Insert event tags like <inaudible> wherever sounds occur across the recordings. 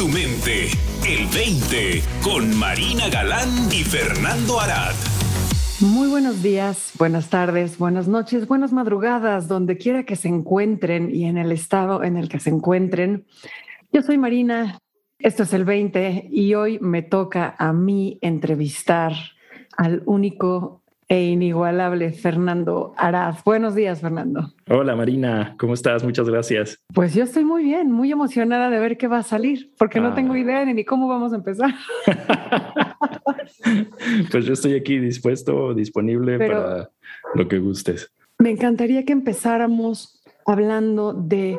tu mente. El 20 con Marina Galán y Fernando Arad. Muy buenos días, buenas tardes, buenas noches, buenas madrugadas, donde quiera que se encuentren y en el estado en el que se encuentren. Yo soy Marina, esto es el 20 y hoy me toca a mí entrevistar al único e inigualable Fernando Araz. Buenos días, Fernando. Hola, Marina. ¿Cómo estás? Muchas gracias. Pues yo estoy muy bien, muy emocionada de ver qué va a salir, porque no tengo ah. idea ni cómo vamos a empezar. <laughs> pues yo estoy aquí dispuesto, disponible para lo que gustes. Me encantaría que empezáramos hablando de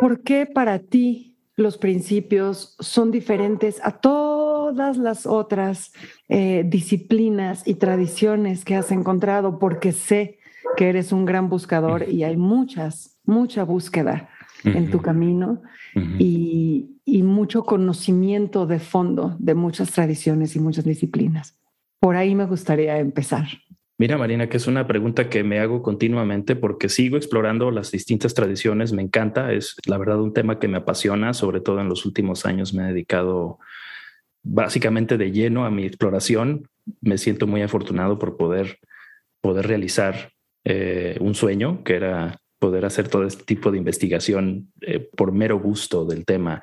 por qué para ti los principios son diferentes a todos todas las otras eh, disciplinas y tradiciones que has encontrado, porque sé que eres un gran buscador y hay muchas, mucha búsqueda en tu camino y, y mucho conocimiento de fondo de muchas tradiciones y muchas disciplinas. Por ahí me gustaría empezar. Mira, Marina, que es una pregunta que me hago continuamente porque sigo explorando las distintas tradiciones, me encanta, es la verdad un tema que me apasiona, sobre todo en los últimos años me he dedicado básicamente de lleno a mi exploración. Me siento muy afortunado por poder, poder realizar eh, un sueño, que era poder hacer todo este tipo de investigación eh, por mero gusto del tema.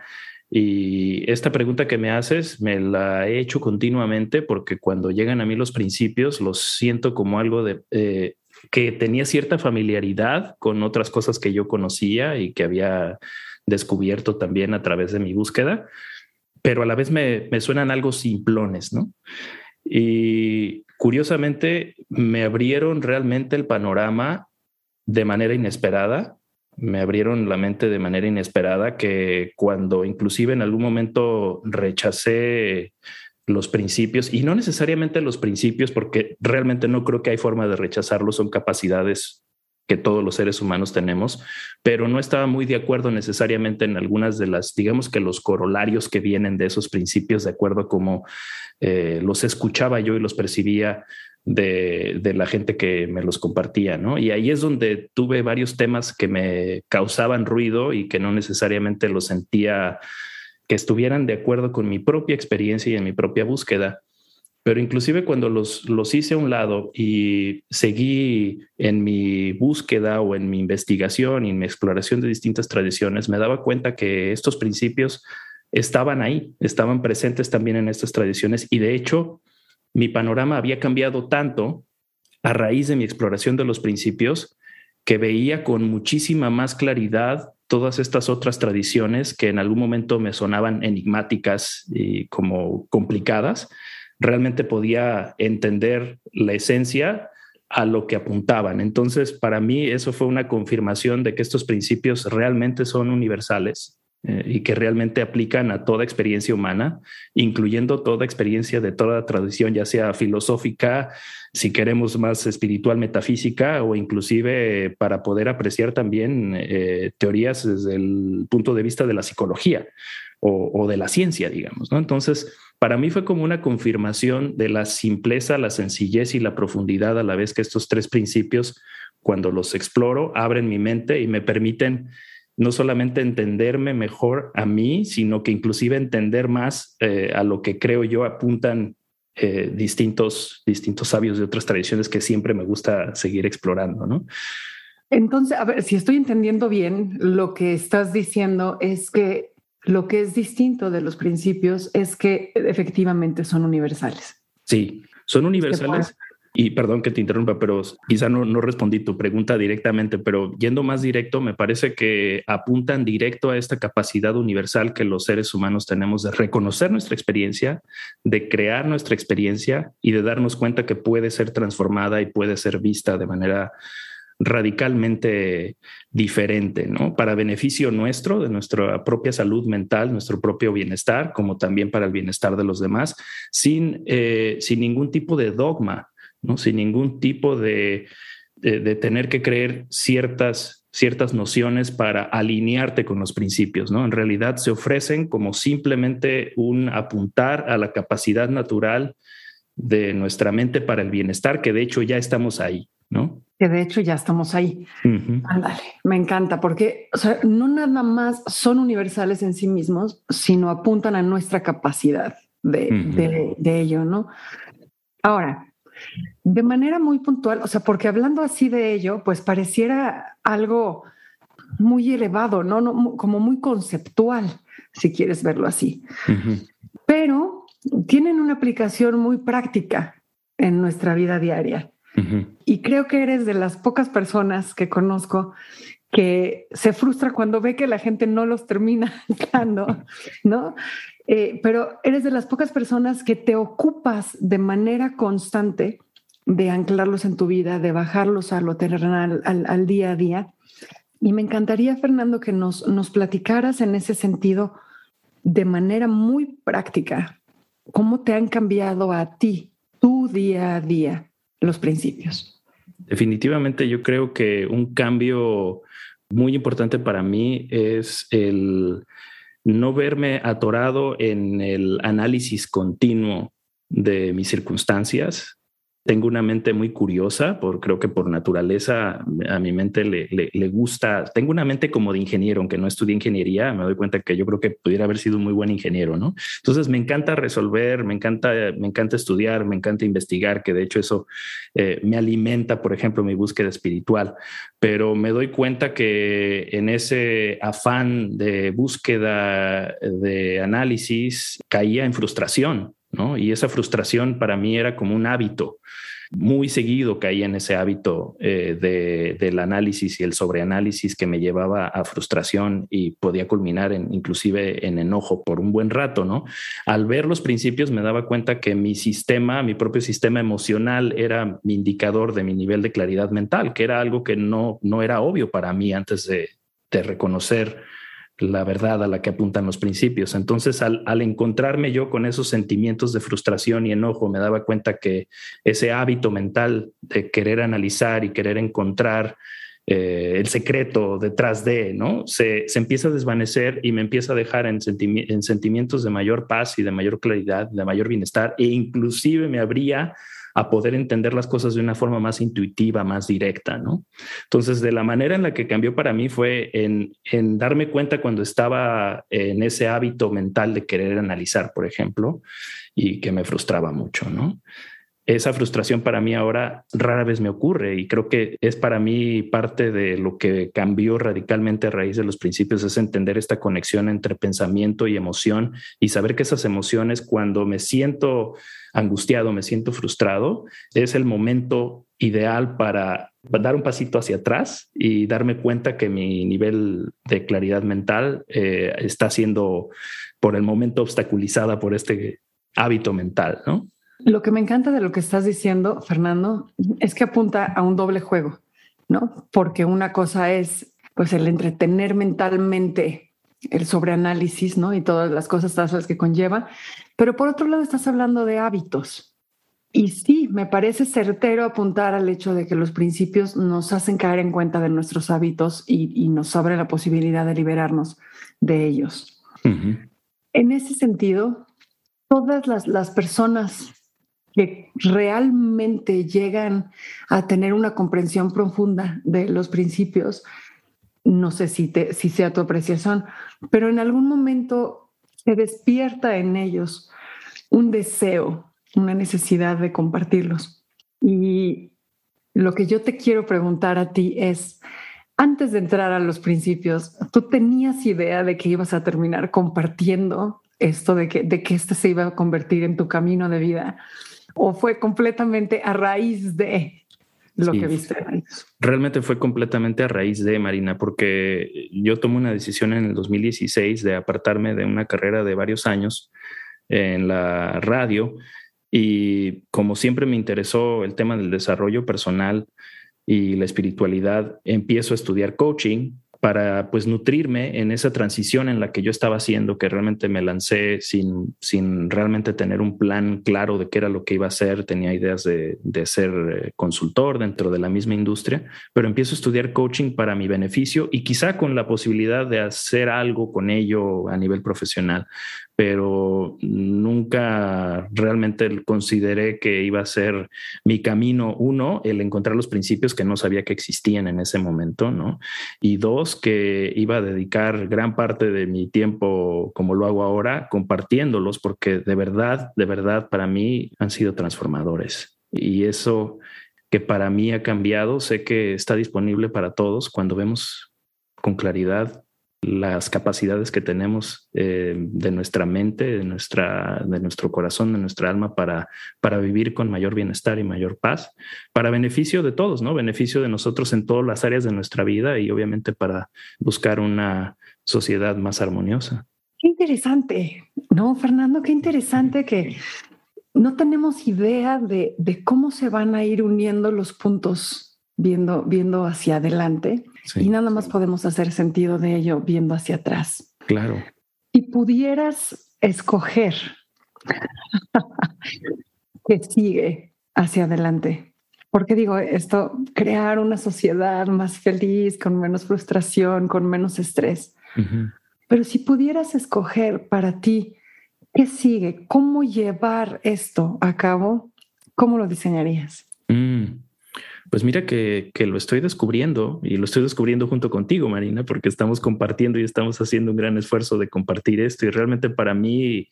Y esta pregunta que me haces me la he hecho continuamente porque cuando llegan a mí los principios los siento como algo de eh, que tenía cierta familiaridad con otras cosas que yo conocía y que había descubierto también a través de mi búsqueda, pero a la vez me, suenan algo simplones, ¿no? Y curiosamente me abrieron realmente el panorama de manera inesperada, me abrieron la mente de manera inesperada que cuando inclusive en algún momento rechacé los principios, y no necesariamente los principios, porque realmente no creo que hay forma de rechazarlos, son capacidades que todos los seres humanos tenemos, pero no estaba muy de acuerdo necesariamente en algunas de las, digamos que los corolarios que vienen de esos principios, de acuerdo a cómo eh, los escuchaba yo y los percibía de, de, la gente que me los compartía, ¿no? Y ahí es donde tuve varios temas que me causaban ruido y que no necesariamente los sentía que estuvieran de acuerdo con mi propia experiencia y en mi propia búsqueda pero inclusive cuando los, los hice a un lado y seguí en mi búsqueda o en mi investigación y en mi exploración de distintas tradiciones, me daba cuenta que estos principios estaban ahí, estaban presentes también en estas tradiciones. Y de hecho mi panorama había cambiado tanto a raíz de mi exploración de los principios que veía con muchísima más claridad todas estas otras tradiciones que en algún momento me sonaban enigmáticas y como complicadas realmente podía entender la esencia a lo que apuntaban. Entonces, para mí eso fue una confirmación de que estos principios realmente son universales eh, y que realmente aplican a toda experiencia humana, incluyendo toda experiencia de toda tradición, ya sea filosófica, si queremos más espiritual, metafísica o inclusive para poder apreciar también eh, teorías desde el punto de vista de la psicología o, o de la ciencia, digamos. ¿no? Entonces, para mí fue como una confirmación de la simpleza, la sencillez y la profundidad a la vez que estos tres principios, cuando los exploro, abren mi mente y me permiten no solamente entenderme mejor a mí, sino que inclusive entender más eh, a lo que creo yo apuntan eh, distintos, distintos sabios de otras tradiciones que siempre me gusta seguir explorando, ¿no? Entonces, a ver, si estoy entendiendo bien, lo que estás diciendo es que lo que es distinto de los principios es que efectivamente son universales. Sí, son universales. Y perdón que te interrumpa, pero quizá no, no respondí tu pregunta directamente, pero yendo más directo, me parece que apuntan directo a esta capacidad universal que los seres humanos tenemos de reconocer nuestra experiencia, de crear nuestra experiencia y de darnos cuenta que puede ser transformada y puede ser vista de manera radicalmente diferente, ¿no? Para beneficio nuestro, de nuestra propia salud mental, nuestro propio bienestar, como también para el bienestar de los demás, sin, eh, sin ningún tipo de dogma, ¿no? Sin ningún tipo de, de, tener que creer ciertas, ciertas nociones para alinearte con los principios, ¿no? En realidad se ofrecen como simplemente un apuntar a la capacidad natural de nuestra mente para el bienestar, que de hecho ya estamos ahí, ¿no? Que de hecho ya estamos ahí. Ándale, me encanta porque o sea, no nada más son universales en sí mismos, sino apuntan a nuestra capacidad de, de, ello, ¿no? Ahora, de manera muy puntual, o sea, porque hablando así de ello, pues pareciera algo muy elevado, ¿no? no como muy conceptual, si quieres verlo así. Pero tienen una aplicación muy práctica en nuestra vida diaria. Y creo que eres de las pocas personas que conozco que se frustra cuando ve que la gente no los termina <laughs> dando, ¿no? Eh, pero eres de las pocas personas que te ocupas de manera constante de anclarlos en tu vida, de bajarlos a lo terrenal, al, día a día. Y me encantaría, Fernando, que nos, nos platicaras en ese sentido de manera muy práctica cómo te han cambiado a ti, tu día a día, los principios. Definitivamente yo creo que un cambio muy importante para mí es el no verme atorado en el análisis continuo de mis circunstancias, tengo una mente muy curiosa, creo que por naturaleza a mi mente le, le, gusta, tengo una mente como de ingeniero, aunque no estudié ingeniería, me doy cuenta que yo creo que pudiera haber sido un muy buen ingeniero, ¿no? Entonces me encanta resolver, me encanta, me encanta estudiar, me encanta investigar, que de hecho eso eh, me alimenta, por ejemplo, mi búsqueda espiritual, pero me doy cuenta que en ese afán de búsqueda, de análisis, caía en frustración y esa frustración para mí era como un hábito. Muy seguido caía en ese hábito eh, del análisis y el sobreanálisis que me llevaba a frustración y podía culminar en, inclusive en enojo por un buen rato, ¿no? Al ver los principios me daba cuenta que mi sistema, mi propio sistema emocional era mi indicador de mi nivel de claridad mental, que era algo que no, no era obvio para mí antes de, de reconocer la verdad a la que apuntan los principios. Entonces, al, encontrarme yo con esos sentimientos de frustración y enojo, me daba cuenta que ese hábito mental de querer analizar y querer encontrar eh, el secreto detrás de, ¿no? Se, empieza a desvanecer y me empieza a dejar en, en, sentimientos de mayor paz y de mayor claridad, de mayor bienestar, e inclusive me habría a poder entender las cosas de una forma más intuitiva, más directa, ¿no? Entonces, de la manera en la que cambió para mí fue en, en darme cuenta cuando estaba en ese hábito mental de querer analizar, por ejemplo, y que me frustraba mucho, ¿no? esa frustración para mí ahora rara vez me ocurre y creo que es para mí parte de lo que cambió radicalmente a raíz de los principios, es entender esta conexión entre pensamiento y emoción y saber que esas emociones cuando me siento angustiado, me siento frustrado, es el momento ideal para dar un pasito hacia atrás y darme cuenta que mi nivel de claridad mental eh, está siendo por el momento obstaculizada por este hábito mental, ¿no? Lo que me encanta de lo que estás diciendo, Fernando, es que apunta a un doble juego, ¿no? Porque una cosa es pues el entretener mentalmente el sobreanálisis, ¿no? Y todas las cosas las que conlleva, pero por otro lado estás hablando de hábitos. Y sí, me parece certero apuntar al hecho de que los principios nos hacen caer en cuenta de nuestros hábitos y, nos abre la posibilidad de liberarnos de ellos. En ese sentido, todas las, las personas que realmente llegan a tener una comprensión profunda de los principios, no sé si, te, si sea tu apreciación, pero en algún momento se despierta en ellos un deseo, una necesidad de compartirlos. Y lo que yo te quiero preguntar a ti es, antes de entrar a los principios, ¿tú tenías idea de que ibas a terminar compartiendo esto, de que, de que este se iba a convertir en tu camino de vida? o fue completamente a raíz de lo que viste? Realmente fue completamente a raíz de Marina, porque yo tomé una decisión en el 2016 de apartarme de una carrera de varios años en la radio y como siempre me interesó el tema del desarrollo personal y la espiritualidad, empiezo a estudiar coaching para pues nutrirme en esa transición en la que yo estaba haciendo, que realmente me lancé sin, sin realmente tener un plan claro de qué era lo que iba a hacer, tenía ideas de, de ser eh, consultor dentro de la misma industria, pero empiezo a estudiar coaching para mi beneficio y quizá con la posibilidad de hacer algo con ello a nivel profesional pero nunca realmente consideré que iba a ser mi camino, uno, el encontrar los principios que no sabía que existían en ese momento, ¿no? Y dos, que iba a dedicar gran parte de mi tiempo, como lo hago ahora, compartiéndolos, porque de verdad, de verdad, para mí han sido transformadores. Y eso que para mí ha cambiado, sé que está disponible para todos cuando vemos con claridad las capacidades que tenemos eh, de nuestra mente, de, nuestra, de nuestro corazón, de nuestra alma para, para vivir con mayor bienestar y mayor paz, para beneficio de todos, ¿no? Beneficio de nosotros en todas las áreas de nuestra vida y obviamente para buscar una sociedad más armoniosa. Qué interesante, ¿no, Fernando? Qué interesante que no tenemos idea de, de cómo se van a ir uniendo los puntos viendo, viendo hacia adelante y nada más podemos hacer sentido de ello viendo hacia atrás. Claro. Y pudieras escoger <laughs> que sigue hacia adelante. Porque digo esto, crear una sociedad más feliz, con menos frustración, con menos estrés. Pero si pudieras escoger para ti qué sigue, cómo llevar esto a cabo, ¿cómo lo diseñarías? Pues mira que, lo estoy descubriendo y lo estoy descubriendo junto contigo, Marina, porque estamos compartiendo y estamos haciendo un gran esfuerzo de compartir esto y realmente para mí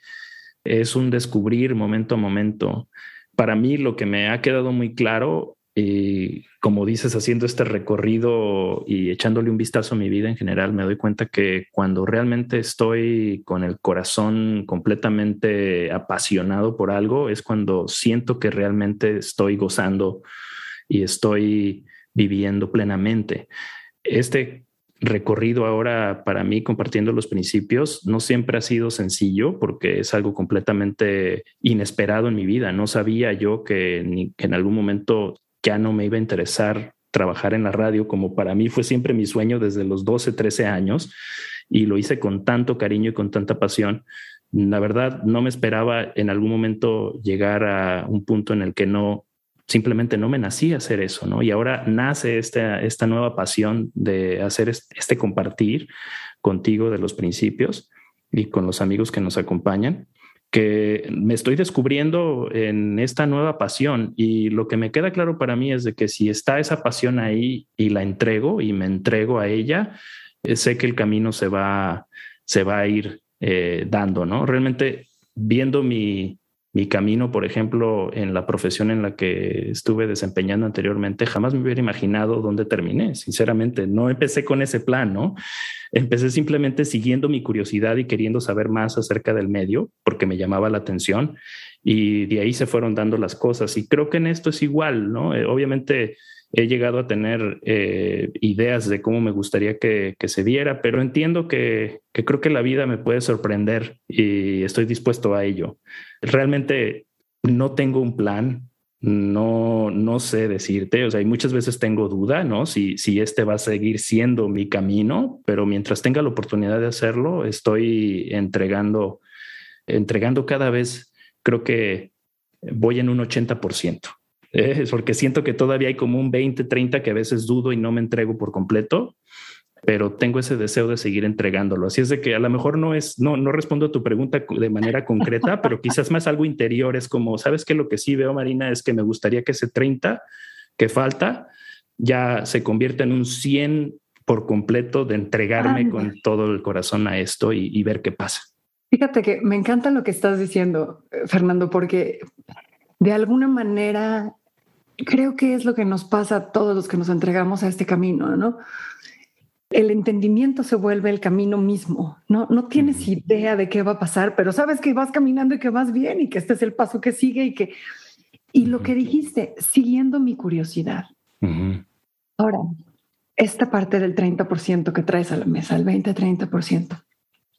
es un descubrir momento a momento. Para mí lo que me ha quedado muy claro y como dices, haciendo este recorrido y echándole un vistazo a mi vida en general, me doy cuenta que cuando realmente estoy con el corazón completamente apasionado por algo, es cuando siento que realmente estoy gozando y estoy viviendo plenamente. Este recorrido ahora para mí compartiendo los principios no siempre ha sido sencillo porque es algo completamente inesperado en mi vida. No sabía yo que, en algún momento ya no me iba a interesar trabajar en la radio como para mí fue siempre mi sueño desde los 12, 13 años y lo hice con tanto cariño y con tanta pasión. La verdad, no me esperaba en algún momento llegar a un punto en el que no simplemente no me nací hacer eso, ¿no? Y ahora nace esta, esta nueva pasión de hacer este compartir contigo de los principios y con los amigos que nos acompañan, que me estoy descubriendo en esta nueva pasión y lo que me queda claro para mí es de que si está esa pasión ahí y la entrego y me entrego a ella, eh, sé que el camino se va, se va a ir eh, dando, ¿no? Realmente viendo mi, mi camino, por ejemplo, en la profesión en la que estuve desempeñando anteriormente, jamás me hubiera imaginado dónde terminé. Sinceramente, no empecé con ese plan, ¿no? Empecé simplemente siguiendo mi curiosidad y queriendo saber más acerca del medio, porque me llamaba la atención y de ahí se fueron dando las cosas. Y creo que en esto es igual, ¿no? Eh, obviamente he llegado a tener eh, ideas de cómo me gustaría que, se viera, pero entiendo que, creo que la vida me puede sorprender y estoy dispuesto a ello. Realmente no tengo un plan, no, no sé decirte, o sea, y muchas veces tengo duda, ¿no? Si, si este va a seguir siendo mi camino, pero mientras tenga la oportunidad de hacerlo, estoy entregando, entregando cada vez, creo que voy en un 80%. Eh, porque siento que todavía hay como un 20, 30 que a veces dudo y no me entrego por completo, pero tengo ese deseo de seguir entregándolo. Así es de que a lo mejor no es, no, no respondo a tu pregunta de manera concreta, pero quizás más algo interior. Es como, ¿sabes qué? Lo que sí veo, Marina, es que me gustaría que ese 30 que falta ya se convierta en un 100 por completo de entregarme con todo el corazón a esto y, y ver qué pasa. Fíjate que me encanta lo que estás diciendo, Fernando, porque de alguna manera creo que es lo que nos pasa a todos los que nos entregamos a este camino, ¿no? El entendimiento se vuelve el camino mismo, ¿no? No tienes idea de qué va a pasar, pero sabes que vas caminando y que vas bien y que este es el paso que sigue y que... Y lo que dijiste, siguiendo mi curiosidad. Ahora, esta parte del 30% que traes a la mesa, el 20-30%,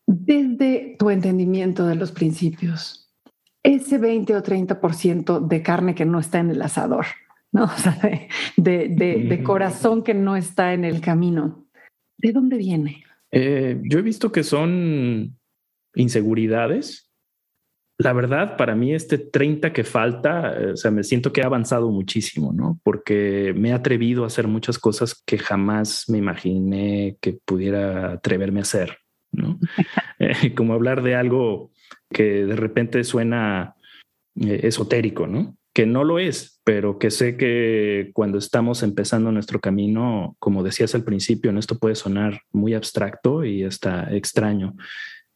desde tu entendimiento de los principios, ese 20 o 30% de carne que no está en el asador, ¿no? <laughs> O sea, de, de, corazón que no está en el camino. ¿De dónde viene? Eh, yo he visto que son inseguridades. La verdad, para mí este 30 que falta, eh, o sea, me siento que he avanzado muchísimo, ¿no? Porque me he atrevido a hacer muchas cosas que jamás me imaginé que pudiera atreverme a hacer, ¿no? <laughs> Eh, como hablar de algo que de repente suena esotérico, ¿no? Que no lo es, pero que sé que cuando estamos empezando nuestro camino, como decías al principio, esto puede sonar muy abstracto y está extraño.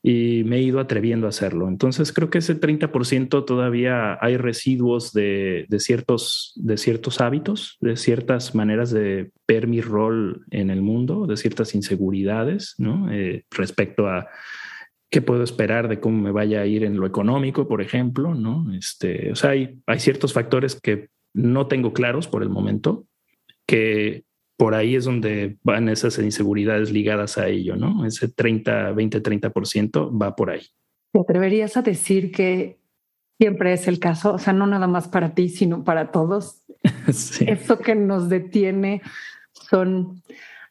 Y me he ido atreviendo a hacerlo. Entonces creo que ese 30% todavía hay residuos de, ciertos, de ciertos hábitos, de ciertas maneras de ver mi rol en el mundo, de ciertas inseguridades. Eh, respecto a qué puedo esperar de cómo me vaya a ir en lo económico, por ejemplo, ¿no? Este, o sea, hay, hay ciertos factores que no tengo claros por el momento, que por ahí es donde van esas inseguridades ligadas a ello, ¿no? Ese 30, 20, 30% va por ahí. ¿Te atreverías a decir que siempre es el caso? O sea, no nada más para ti, sino para todos. <laughs> Eso que nos detiene son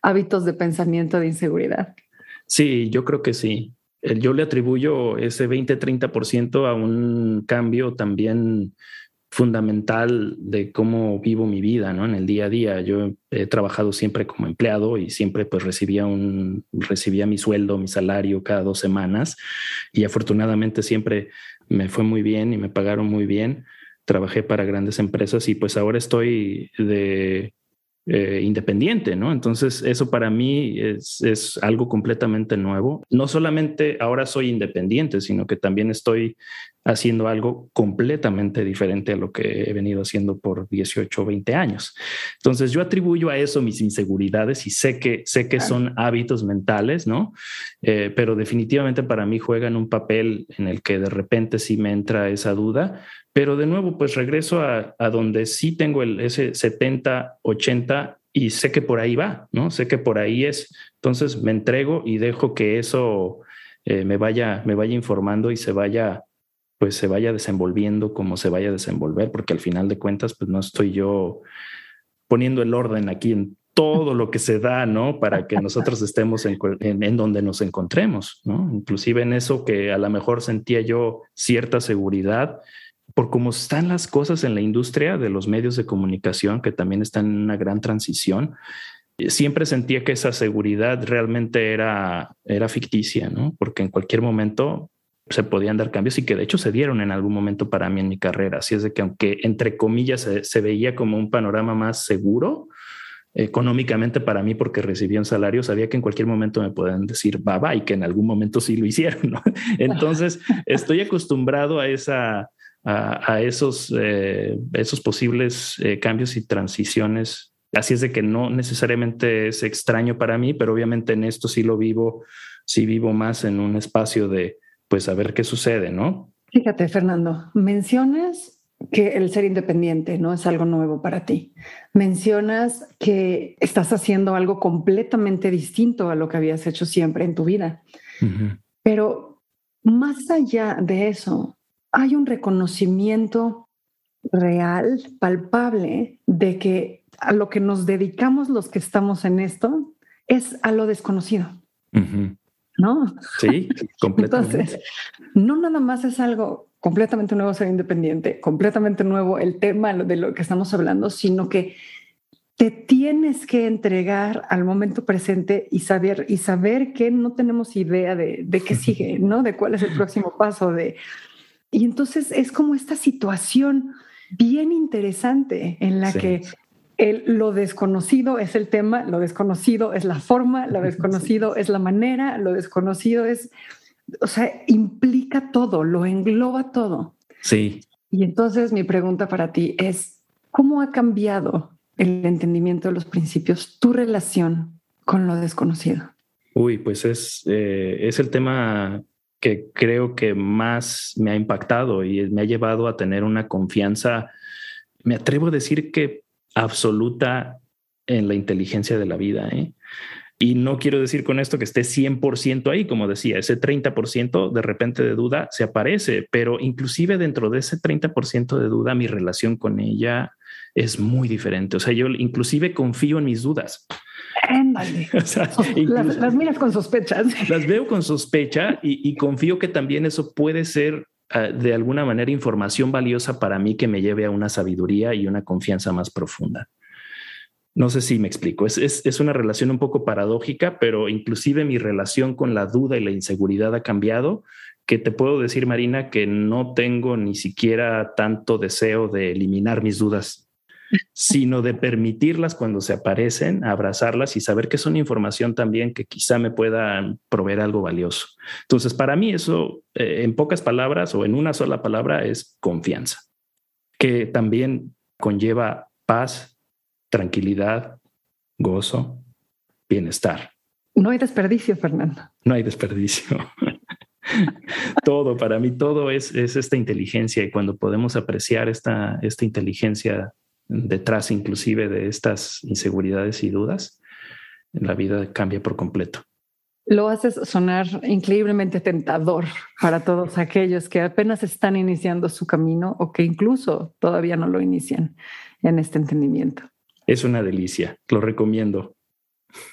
hábitos de pensamiento de inseguridad. Sí, yo creo que sí. Yo le atribuyo ese 20-30% a un cambio también fundamental de cómo vivo mi vida, ¿no? En el día a día. Yo he trabajado siempre como empleado y siempre pues recibía un, recibía mi sueldo, mi salario cada dos semanas y afortunadamente siempre me fue muy bien y me pagaron muy bien. Trabajé para grandes empresas y pues ahora estoy de eh, independiente, ¿no? Entonces, eso para mí es, es, algo completamente nuevo. No solamente ahora soy independiente, sino que también estoy haciendo algo completamente diferente a lo que he venido haciendo por 18 o 20 años. Entonces, yo atribuyo a eso mis inseguridades y sé que, sé que son hábitos mentales, ¿no? Eh, pero definitivamente para mí juegan un papel en el que de repente sí me entra esa duda, pero de nuevo, pues regreso a, donde sí tengo el, ese 70, 80 y sé que por ahí va, ¿no? Sé que por ahí es. Entonces me entrego y dejo que eso eh, me, vaya, me vaya informando y se vaya, pues se vaya desenvolviendo como se vaya a desenvolver, porque al final de cuentas, pues no estoy yo poniendo el orden aquí en todo lo que se da, ¿no? Para que nosotros estemos en, en, donde nos encontremos, ¿no? Inclusive en eso que a lo mejor sentía yo cierta seguridad, por cómo están las cosas en la industria de los medios de comunicación, que también están en una gran transición, eh, siempre sentía que esa seguridad realmente era, era ficticia, ¿no? Porque en cualquier momento se podían dar cambios y que de hecho se dieron en algún momento para mí en mi carrera. Así es de que aunque entre comillas se, veía como un panorama más seguro, económicamente para mí porque recibía un salario, sabía que en cualquier momento me podían decir bye y que en algún momento sí lo hicieron. <laughs> Entonces estoy acostumbrado a esa, a, esos, eh, esos posibles eh, cambios y transiciones. Así es de que no necesariamente es extraño para mí, pero obviamente en esto sí lo vivo, sí vivo más en un espacio de, pues, a ver qué sucede, ¿no? Fíjate, Fernando, mencionas que el ser independiente no es algo nuevo para ti. Mencionas que estás haciendo algo completamente distinto a lo que habías hecho siempre en tu vida. Pero más allá de eso, hay un reconocimiento real, palpable, de que a lo que nos dedicamos los que estamos en esto es a lo desconocido. ¿No? Sí, <laughs> completamente. Entonces, no nada más es algo completamente nuevo ser independiente, completamente nuevo el tema de lo que estamos hablando, sino que te tienes que entregar al momento presente y saber, y saber que no tenemos idea de, de qué <laughs> sigue, ¿no? De cuál es el próximo paso, de y entonces es como esta situación bien interesante en la que el, lo desconocido es el tema, lo desconocido es la forma, lo desconocido es la manera, lo desconocido es, o sea, implica todo, lo engloba todo. Sí. Y entonces mi pregunta para ti es, ¿cómo ha cambiado el entendimiento de los principios, tu relación con lo desconocido? Uy, pues es, eh, es el tema que creo que más me ha impactado y me ha llevado a tener una confianza, me atrevo a decir que absoluta en la inteligencia de la vida. ¿eh? Y no quiero decir con esto que esté 100% ahí, como decía, ese 30% de repente de duda se aparece, pero inclusive dentro de ese 30% de duda, mi relación con ella es muy diferente. O sea, yo inclusive confío en mis dudas. <laughs> <laughs> las, miras con sospechas. Las veo con sospecha y, confío que también eso puede ser ah, de alguna manera información valiosa para mí que me lleve a una sabiduría y una confianza más profunda. No sé si me explico. Es, es, una relación un poco paradójica, pero inclusive mi relación con la duda y la inseguridad ha cambiado, que te puedo decir, Marina, que no tengo ni siquiera tanto deseo de eliminar mis dudas, sino de permitirlas cuando se aparecen, abrazarlas y saber que son información también que quizá me pueda proveer algo valioso. Entonces, para mí eso, eh, en pocas palabras o en una sola palabra, es confianza, que también conlleva paz, tranquilidad, gozo, bienestar. No hay desperdicio, Fernando. No hay desperdicio. <laughs> todo, para mí, todo es, es, esta inteligencia y cuando podemos apreciar esta, esta inteligencia detrás inclusive de estas inseguridades y dudas, la vida cambia por completo. Lo haces sonar increíblemente tentador para todos aquellos que apenas están iniciando su camino o que incluso todavía no lo inician en este entendimiento. Es una delicia, lo recomiendo.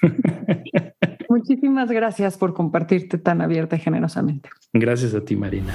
<laughs> Muchísimas gracias por compartirte tan abierta y generosamente. Gracias a ti, Marina.